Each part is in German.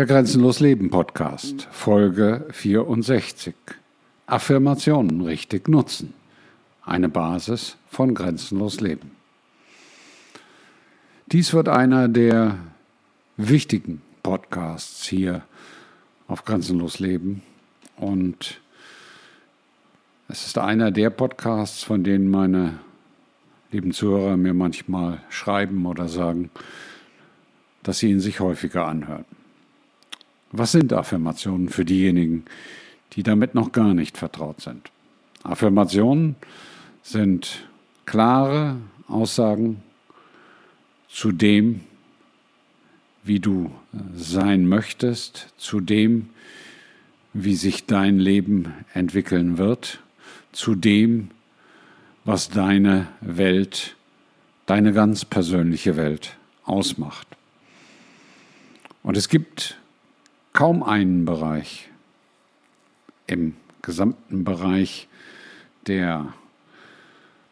Der Grenzenlos Leben Podcast, Folge 64. Affirmationen richtig nutzen. Eine Basis von Grenzenlos Leben. Dies wird einer der wichtigen Podcasts hier auf Grenzenlos Leben und es ist einer der Podcasts, von denen meine lieben Zuhörer mir manchmal schreiben oder sagen, dass sie ihn sich häufiger anhören. Was sind Affirmationen für diejenigen, die damit noch gar nicht vertraut sind? Affirmationen sind klare Aussagen zu dem, wie du sein möchtest, zu dem, wie sich dein Leben entwickeln wird, zu dem, was deine Welt, deine ganz persönliche Welt ausmacht. Und es gibt kaum einen Bereich im gesamten Bereich der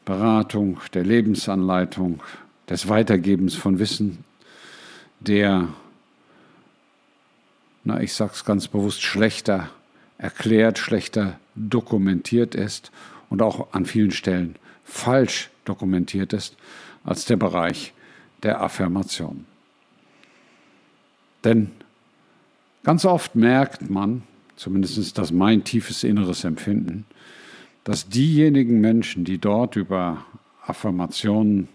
Beratung, der Lebensanleitung, des Weitergebens von Wissen, der, na, ich sag's ganz bewusst, schlechter erklärt, schlechter dokumentiert ist und auch an vielen Stellen falsch dokumentiert ist als der Bereich der Affirmation. Denn Ganz oft merkt man, zumindest ist das mein tiefes inneres Empfinden, dass diejenigen Menschen, die dort über Affirmationen,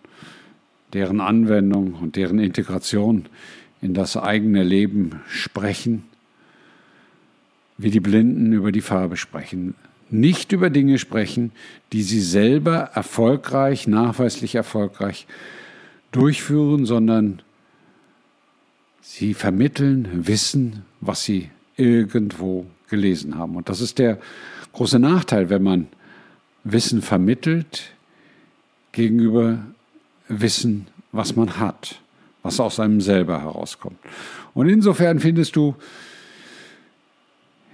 deren Anwendung und deren Integration in das eigene Leben sprechen, wie die Blinden über die Farbe sprechen, nicht über Dinge sprechen, die sie selber erfolgreich, nachweislich erfolgreich durchführen, sondern Sie vermitteln Wissen, was sie irgendwo gelesen haben. Und das ist der große Nachteil, wenn man Wissen vermittelt gegenüber Wissen, was man hat, was aus einem selber herauskommt. Und insofern findest du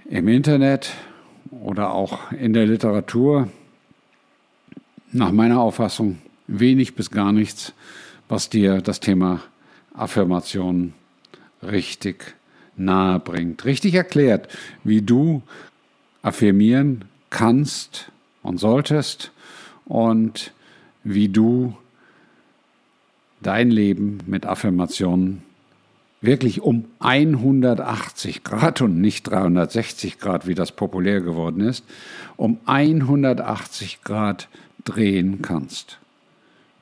im Internet oder auch in der Literatur nach meiner Auffassung wenig bis gar nichts, was dir das Thema Affirmation richtig nahe bringt, richtig erklärt, wie du affirmieren kannst und solltest und wie du dein Leben mit Affirmationen wirklich um 180 Grad und nicht 360 Grad, wie das populär geworden ist, um 180 Grad drehen kannst.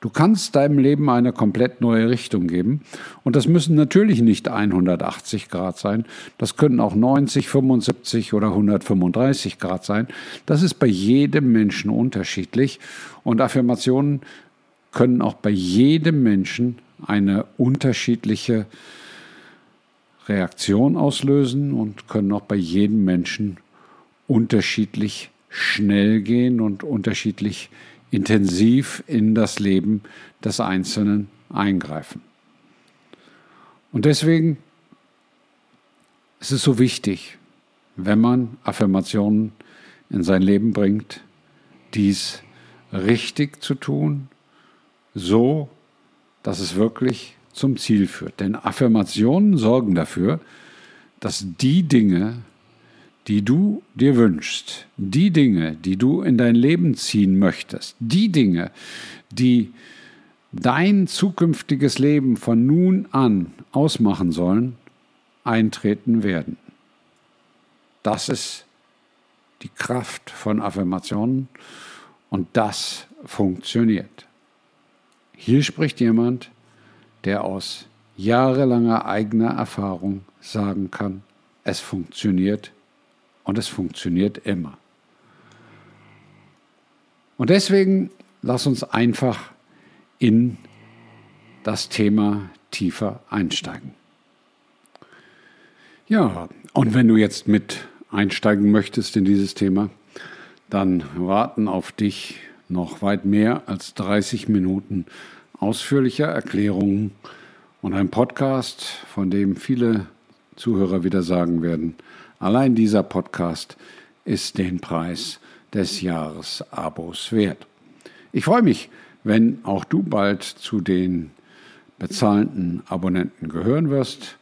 Du kannst deinem Leben eine komplett neue Richtung geben. Und das müssen natürlich nicht 180 Grad sein. Das können auch 90, 75 oder 135 Grad sein. Das ist bei jedem Menschen unterschiedlich. Und Affirmationen können auch bei jedem Menschen eine unterschiedliche Reaktion auslösen und können auch bei jedem Menschen unterschiedlich schnell gehen und unterschiedlich intensiv in das Leben des Einzelnen eingreifen. Und deswegen ist es so wichtig, wenn man Affirmationen in sein Leben bringt, dies richtig zu tun, so dass es wirklich zum Ziel führt. Denn Affirmationen sorgen dafür, dass die Dinge, die du dir wünschst, die Dinge, die du in dein Leben ziehen möchtest, die Dinge, die dein zukünftiges Leben von nun an ausmachen sollen, eintreten werden. Das ist die Kraft von Affirmationen und das funktioniert. Hier spricht jemand, der aus jahrelanger eigener Erfahrung sagen kann, es funktioniert und es funktioniert immer. Und deswegen lass uns einfach in das Thema tiefer einsteigen. Ja, und wenn du jetzt mit einsteigen möchtest in dieses Thema, dann warten auf dich noch weit mehr als 30 Minuten ausführlicher Erklärungen und ein Podcast, von dem viele Zuhörer wieder sagen werden, Allein dieser Podcast ist den Preis des Jahresabos wert. Ich freue mich, wenn auch du bald zu den bezahlten Abonnenten gehören wirst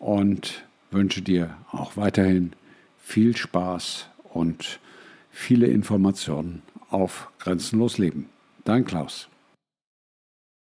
und wünsche dir auch weiterhin viel Spaß und viele Informationen auf Grenzenlos Leben. Dein Klaus.